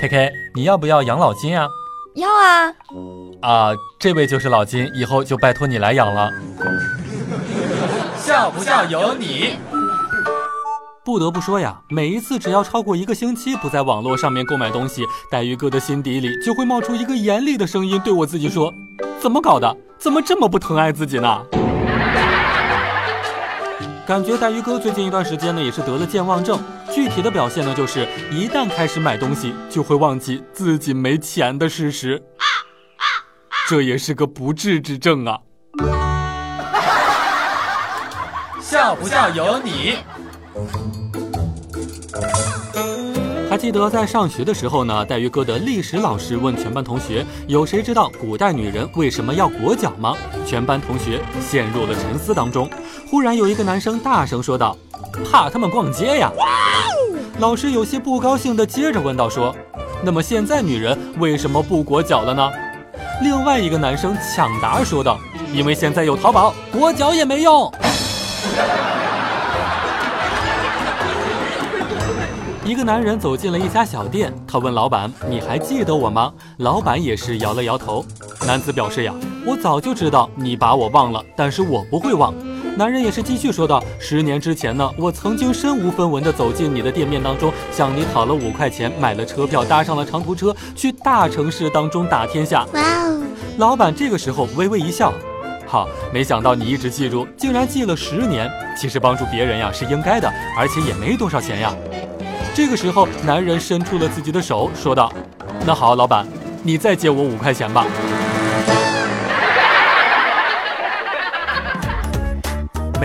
K K，你要不要养老金啊？要啊。啊，这位就是老金，以后就拜托你来养了。笑不笑由你。不得不说呀，每一次只要超过一个星期不在网络上面购买东西，黛玉哥的心底里就会冒出一个严厉的声音，对我自己说：“怎么搞的？怎么这么不疼爱自己呢？”感觉带鱼哥最近一段时间呢，也是得了健忘症。具体的表现呢，就是一旦开始买东西，就会忘记自己没钱的事实。这也是个不治之症啊！笑不笑由你。还记得在上学的时候呢，带鱼哥的历史老师问全班同学：“有谁知道古代女人为什么要裹脚吗？”全班同学陷入了沉思当中。忽然有一个男生大声说道：“怕他们逛街呀！”老师有些不高兴的接着问道：“说，那么现在女人为什么不裹脚了呢？”另外一个男生抢答说道：“因为现在有淘宝，裹脚也没用。”一个男人走进了一家小店，他问老板：“你还记得我吗？”老板也是摇了摇头。男子表示：“呀，我早就知道你把我忘了，但是我不会忘。”男人也是继续说道：“十年之前呢，我曾经身无分文的走进你的店面当中，向你讨了五块钱，买了车票，搭上了长途车，去大城市当中打天下。”哇哦！老板这个时候微微一笑：“好，没想到你一直记住，竟然记了十年。其实帮助别人呀是应该的，而且也没多少钱呀。”这个时候，男人伸出了自己的手，说道：“那好，老板，你再借我五块钱吧。”